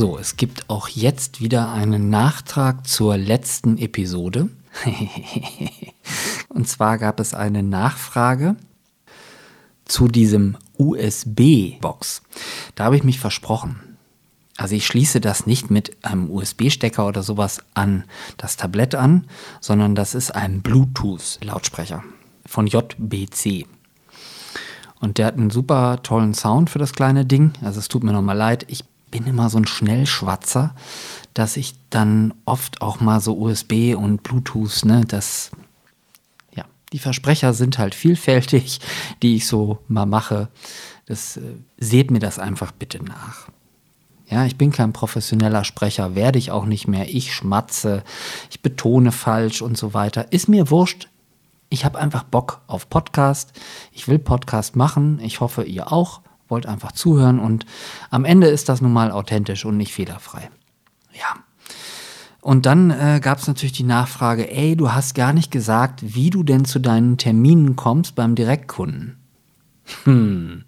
So, es gibt auch jetzt wieder einen Nachtrag zur letzten Episode. Und zwar gab es eine Nachfrage zu diesem USB-Box. Da habe ich mich versprochen. Also ich schließe das nicht mit einem USB-Stecker oder sowas an das Tablett an, sondern das ist ein Bluetooth-Lautsprecher von JBC. Und der hat einen super tollen Sound für das kleine Ding. Also es tut mir nochmal leid. Ich bin immer so ein Schnellschwatzer, dass ich dann oft auch mal so USB und Bluetooth, ne, das, ja, die Versprecher sind halt vielfältig, die ich so mal mache. Das, äh, seht mir das einfach bitte nach. Ja, ich bin kein professioneller Sprecher, werde ich auch nicht mehr. Ich schmatze, ich betone falsch und so weiter. Ist mir wurscht. Ich habe einfach Bock auf Podcast. Ich will Podcast machen. Ich hoffe, ihr auch wollt einfach zuhören und am Ende ist das nun mal authentisch und nicht fehlerfrei. Ja. Und dann äh, gab es natürlich die Nachfrage, ey, du hast gar nicht gesagt, wie du denn zu deinen Terminen kommst beim Direktkunden. Hm.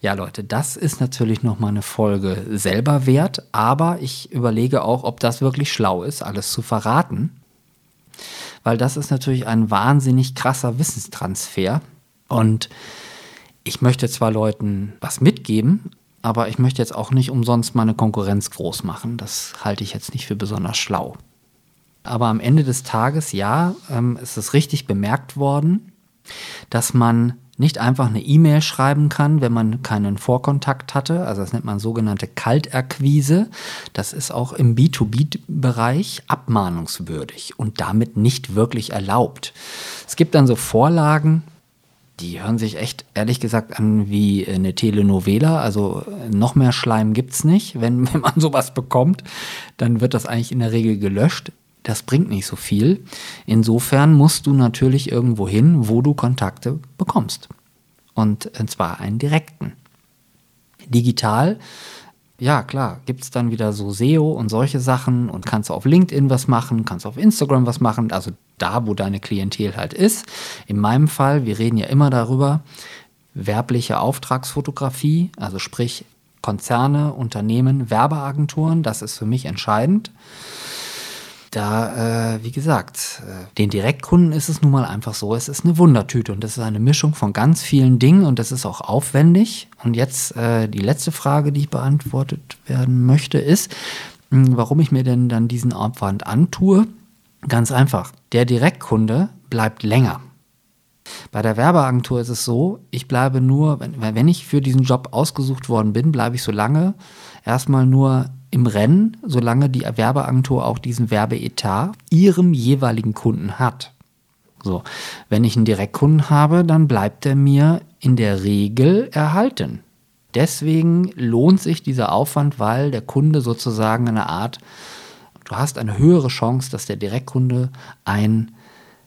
Ja, Leute, das ist natürlich nochmal eine Folge selber wert, aber ich überlege auch, ob das wirklich schlau ist, alles zu verraten. Weil das ist natürlich ein wahnsinnig krasser Wissenstransfer. Und ich möchte zwar Leuten was mitgeben, aber ich möchte jetzt auch nicht umsonst meine Konkurrenz groß machen. Das halte ich jetzt nicht für besonders schlau. Aber am Ende des Tages, ja, ähm, ist es richtig bemerkt worden, dass man nicht einfach eine E-Mail schreiben kann, wenn man keinen Vorkontakt hatte. Also das nennt man sogenannte Kalterquise. Das ist auch im B2B-Bereich abmahnungswürdig und damit nicht wirklich erlaubt. Es gibt dann so Vorlagen, die hören sich echt ehrlich gesagt an wie eine Telenovela. Also noch mehr Schleim gibt es nicht. Wenn, wenn man sowas bekommt, dann wird das eigentlich in der Regel gelöscht. Das bringt nicht so viel. Insofern musst du natürlich irgendwo hin, wo du Kontakte bekommst. Und zwar einen direkten. Digital ja, klar, gibt es dann wieder so SEO und solche Sachen und kannst du auf LinkedIn was machen, kannst auf Instagram was machen, also da, wo deine Klientel halt ist. In meinem Fall, wir reden ja immer darüber, werbliche Auftragsfotografie, also sprich Konzerne, Unternehmen, Werbeagenturen, das ist für mich entscheidend da, äh, wie gesagt, äh, den Direktkunden ist es nun mal einfach so, es ist eine Wundertüte und das ist eine Mischung von ganz vielen Dingen und das ist auch aufwendig. Und jetzt äh, die letzte Frage, die ich beantwortet werden möchte, ist, hm, warum ich mir denn dann diesen Aufwand antue. Ganz einfach, der Direktkunde bleibt länger. Bei der Werbeagentur ist es so, ich bleibe nur, wenn, wenn ich für diesen Job ausgesucht worden bin, bleibe ich so lange erstmal nur im Rennen, solange die Werbeagentur auch diesen Werbeetat ihrem jeweiligen Kunden hat. So, wenn ich einen Direktkunden habe, dann bleibt er mir in der Regel erhalten. Deswegen lohnt sich dieser Aufwand, weil der Kunde sozusagen eine Art, du hast eine höhere Chance, dass der Direktkunde ein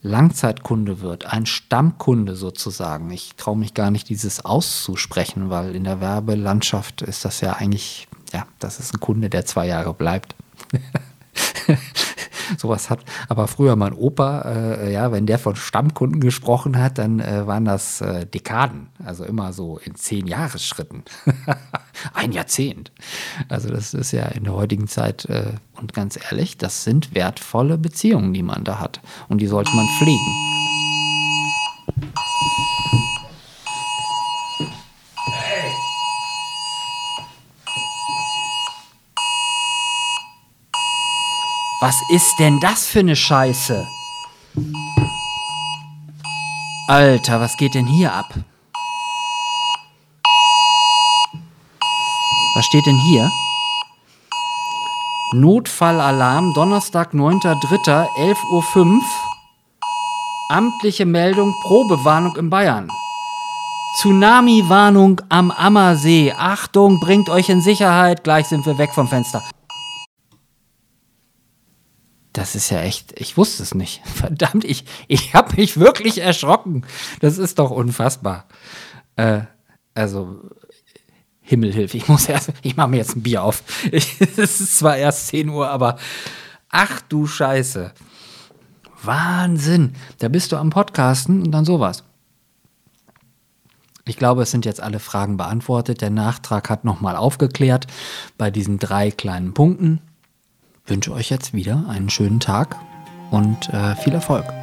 Langzeitkunde wird, ein Stammkunde sozusagen. Ich traue mich gar nicht, dieses auszusprechen, weil in der Werbelandschaft ist das ja eigentlich ja, das ist ein Kunde, der zwei Jahre bleibt. Sowas hat aber früher mein Opa, äh, ja, wenn der von Stammkunden gesprochen hat, dann äh, waren das äh, Dekaden, also immer so in zehn Jahresschritten. Ein Jahrzehnt. Also das ist ja in der heutigen Zeit, äh, und ganz ehrlich, das sind wertvolle Beziehungen, die man da hat. Und die sollte man pflegen. Was ist denn das für eine Scheiße? Alter, was geht denn hier ab? Was steht denn hier? Notfallalarm, Donnerstag, 9.3., 11.05 Uhr. Amtliche Meldung, Probewarnung in Bayern. Tsunami-Warnung am Ammersee. Achtung, bringt euch in Sicherheit. Gleich sind wir weg vom Fenster. Das ist ja echt, ich wusste es nicht. Verdammt, ich, ich habe mich wirklich erschrocken. Das ist doch unfassbar. Äh, also, Himmelhilfe, ich muss erst, ich mache mir jetzt ein Bier auf. es ist zwar erst 10 Uhr, aber ach du Scheiße. Wahnsinn. Da bist du am Podcasten und dann sowas. Ich glaube, es sind jetzt alle Fragen beantwortet. Der Nachtrag hat nochmal aufgeklärt bei diesen drei kleinen Punkten. Ich wünsche euch jetzt wieder einen schönen Tag und äh, viel Erfolg.